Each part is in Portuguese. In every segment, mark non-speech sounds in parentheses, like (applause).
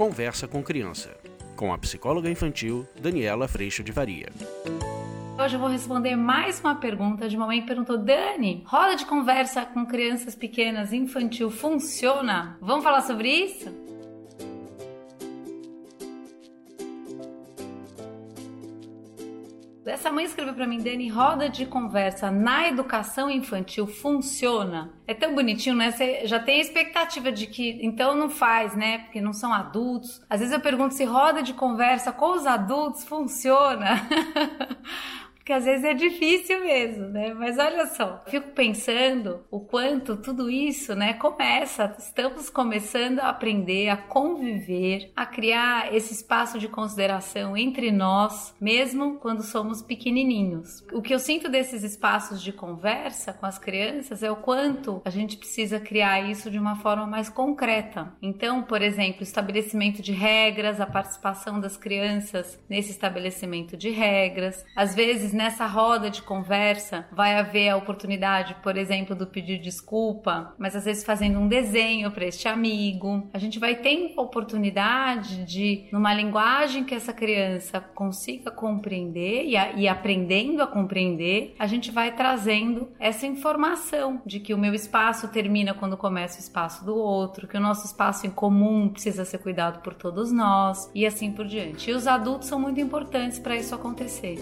Conversa com Criança, com a psicóloga infantil Daniela Freixo de Varia. Hoje eu vou responder mais uma pergunta de uma mãe que perguntou: Dani, roda de conversa com crianças pequenas infantil funciona? Vamos falar sobre isso? Essa mãe escreveu para mim, Dani, roda de conversa na educação infantil funciona. É tão bonitinho, né? Você já tem a expectativa de que então não faz, né? Porque não são adultos. Às vezes eu pergunto se roda de conversa com os adultos funciona. (laughs) Porque às vezes é difícil mesmo, né? Mas olha só, fico pensando o quanto tudo isso, né, começa. Estamos começando a aprender a conviver, a criar esse espaço de consideração entre nós, mesmo quando somos pequenininhos. O que eu sinto desses espaços de conversa com as crianças é o quanto a gente precisa criar isso de uma forma mais concreta. Então, por exemplo, estabelecimento de regras, a participação das crianças nesse estabelecimento de regras. Às vezes vezes nessa roda de conversa vai haver a oportunidade, por exemplo, do pedir desculpa, mas às vezes fazendo um desenho para este amigo. A gente vai ter oportunidade de, numa linguagem que essa criança consiga compreender e, a, e aprendendo a compreender, a gente vai trazendo essa informação de que o meu espaço termina quando começa o espaço do outro, que o nosso espaço em comum precisa ser cuidado por todos nós e assim por diante. E os adultos são muito importantes para isso acontecer.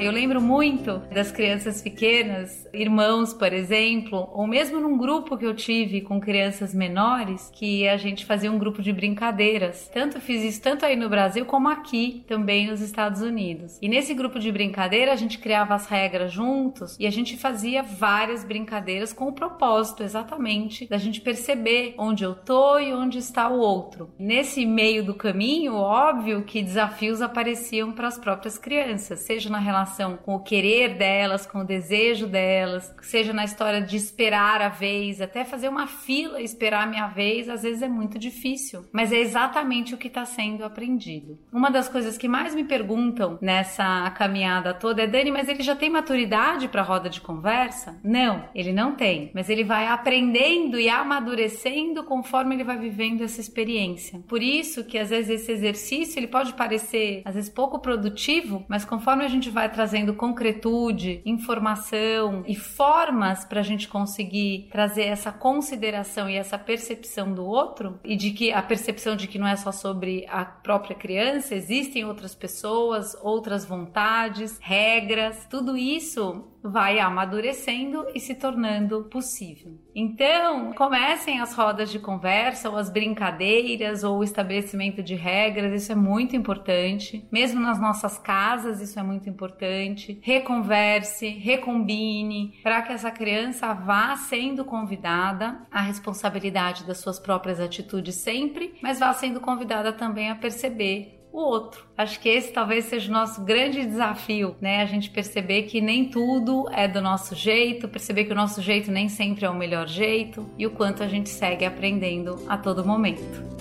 Eu lembro muito das crianças pequenas, irmãos, por exemplo, ou mesmo num grupo que eu tive com crianças menores, que a gente fazia um grupo de brincadeiras. Tanto fiz isso tanto aí no Brasil como aqui também nos Estados Unidos. E nesse grupo de brincadeira a gente criava as regras juntos e a gente fazia várias brincadeiras com o propósito exatamente da gente perceber onde eu tô e onde está o outro. Nesse meio do caminho, óbvio que desafios apareciam para as próprias crianças, seja na relação com o querer delas, com o desejo delas, seja na história de esperar a vez, até fazer uma fila e esperar a minha vez, às vezes é muito difícil, mas é exatamente o que está sendo aprendido. Uma das coisas que mais me perguntam nessa caminhada toda é: Dani, mas ele já tem maturidade para roda de conversa? Não, ele não tem, mas ele vai aprendendo e amadurecendo conforme ele vai vivendo essa experiência. Por isso que às vezes esse exercício ele pode parecer às vezes pouco produtivo, mas conforme a gente vai trazendo concretude, informação e formas para a gente conseguir trazer essa consideração e essa percepção do outro e de que a percepção de que não é só sobre a própria criança, existem outras pessoas, outras vontades, regras, tudo isso vai amadurecendo e se tornando possível. Então, comecem as rodas de conversa, ou as brincadeiras, ou o estabelecimento de regras, isso é muito importante. Mesmo nas nossas casas, isso é muito importante. Reconverse, recombine, para que essa criança vá sendo convidada à responsabilidade das suas próprias atitudes sempre, mas vá sendo convidada também a perceber o outro. Acho que esse talvez seja o nosso grande desafio, né? A gente perceber que nem tudo é do nosso jeito, perceber que o nosso jeito nem sempre é o melhor jeito e o quanto a gente segue aprendendo a todo momento.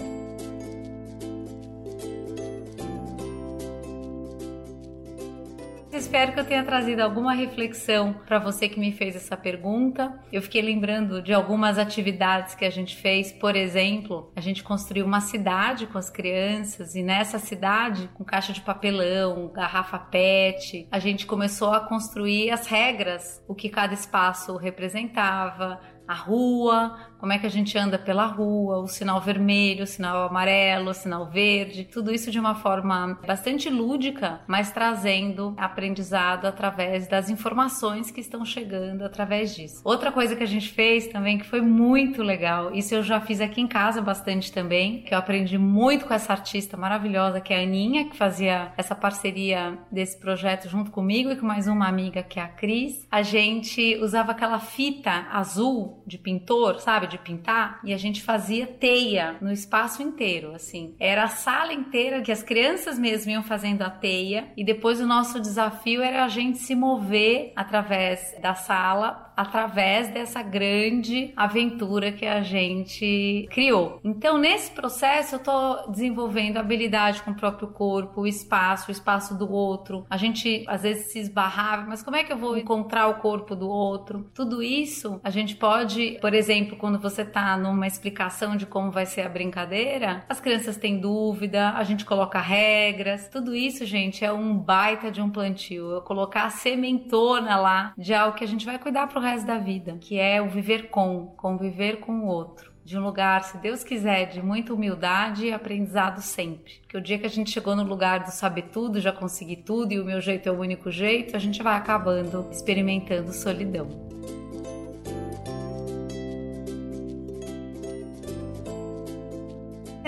Espero que eu tenha trazido alguma reflexão para você que me fez essa pergunta. Eu fiquei lembrando de algumas atividades que a gente fez, por exemplo, a gente construiu uma cidade com as crianças e nessa cidade, com caixa de papelão, garrafa PET, a gente começou a construir as regras, o que cada espaço representava, a rua, como é que a gente anda pela rua, o sinal vermelho, o sinal amarelo, o sinal verde, tudo isso de uma forma bastante lúdica, mas trazendo aprendizado através das informações que estão chegando através disso. Outra coisa que a gente fez também que foi muito legal, isso eu já fiz aqui em casa bastante também, que eu aprendi muito com essa artista maravilhosa que é a Aninha, que fazia essa parceria desse projeto junto comigo e com mais uma amiga que é a Cris. A gente usava aquela fita azul de pintor, sabe? De pintar e a gente fazia teia no espaço inteiro, assim. Era a sala inteira que as crianças mesmo iam fazendo a teia e depois o nosso desafio era a gente se mover através da sala através dessa grande aventura que a gente criou. Então, nesse processo, eu estou desenvolvendo habilidade com o próprio corpo, o espaço, o espaço do outro. A gente às vezes se esbarrava, mas como é que eu vou encontrar o corpo do outro? Tudo isso a gente pode, por exemplo, quando você está numa explicação de como vai ser a brincadeira, as crianças têm dúvida, a gente coloca regras. Tudo isso, gente, é um baita de um plantio. Eu colocar a sementona lá de algo que a gente vai cuidar pro resto da vida, que é o viver com, conviver com o outro. De um lugar, se Deus quiser, de muita humildade e aprendizado sempre. Porque o dia que a gente chegou no lugar do saber tudo, já consegui tudo e o meu jeito é o único jeito, a gente vai acabando experimentando solidão.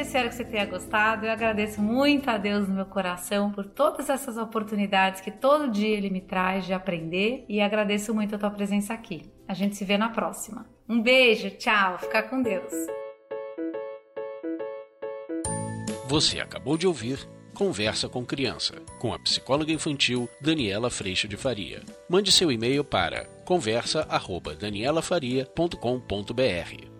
Espero que você tenha gostado. Eu agradeço muito a Deus no meu coração por todas essas oportunidades que todo dia Ele me traz de aprender e agradeço muito a tua presença aqui. A gente se vê na próxima. Um beijo, tchau, fica com Deus. Você acabou de ouvir Conversa com Criança, com a psicóloga infantil Daniela Freixo de Faria. Mande seu e-mail para conversa@danielafaria.com.br.